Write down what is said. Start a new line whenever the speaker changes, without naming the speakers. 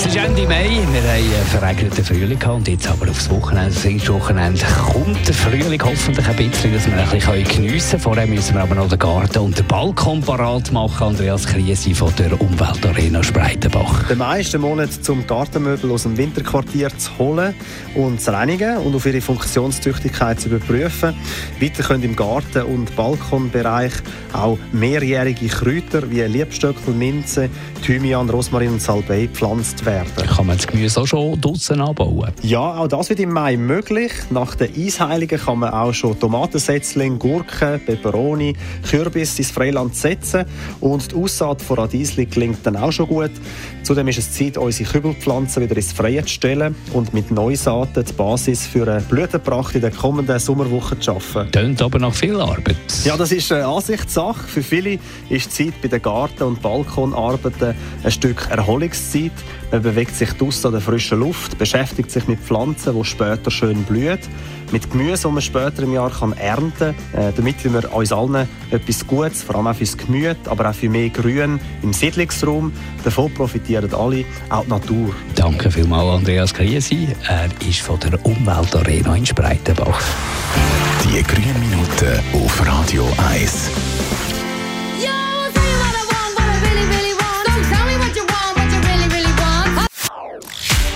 es ist Ende Mai, wir haben einen verregneten Frühling gehabt und jetzt aber aufs Wochenende, das Wochenende, kommt der Frühling hoffentlich ein bisschen, dass wir ein bisschen geniessen können. Vorher müssen wir aber noch den Garten und den Balkon parat machen. Andreas Krise von der Umweltarena Spreitenbach.
Der meiste Monat zum Gartenmöbel aus dem Winterquartier zu holen und zu reinigen und auf ihre Funktionstüchtigkeit zu überprüfen. Weiter können im Garten- und Balkonbereich auch mehrjährige Kräuter wie Liebstöckel, Minze, Thymian, Rosmarin und Salbei gepflanzt werden werden.
Kann man das Gemüse auch schon draußen anbauen?
Ja, auch das wird im Mai möglich. Nach den Eisheiligen kann man auch schon Tomatensetzlinge, Gurken, Peperoni, Kürbis ins Freiland setzen und die Aussaat von Radiesli klingt dann auch schon gut. Zudem ist es Zeit, unsere Kübelpflanzen wieder ins Freie zu stellen und mit Neusaaten die Basis für eine Blütenpracht in den kommenden Sommerwochen zu schaffen.
Tönt aber nach viel Arbeit.
Ja, das ist eine Ansichtssache. Für viele ist die Zeit bei den Garten- und Balkonarbeiten ein Stück Erholungszeit. Man bewegt sich draussen an der frischen Luft, beschäftigt sich mit Pflanzen, die später schön blühen, mit Gemüse, das man später im Jahr kann ernten kann, äh, damit wir uns allen etwas Gutes, vor allem auch fürs Gemüse, aber auch für mehr Grün im Siedlungsraum. Davon profitieren alle, auch die Natur.
Danke vielmals, Andreas Kriesi. Er ist von der Umweltarena in Spreitenbach.
Die grünen Minuten auf Radio 1.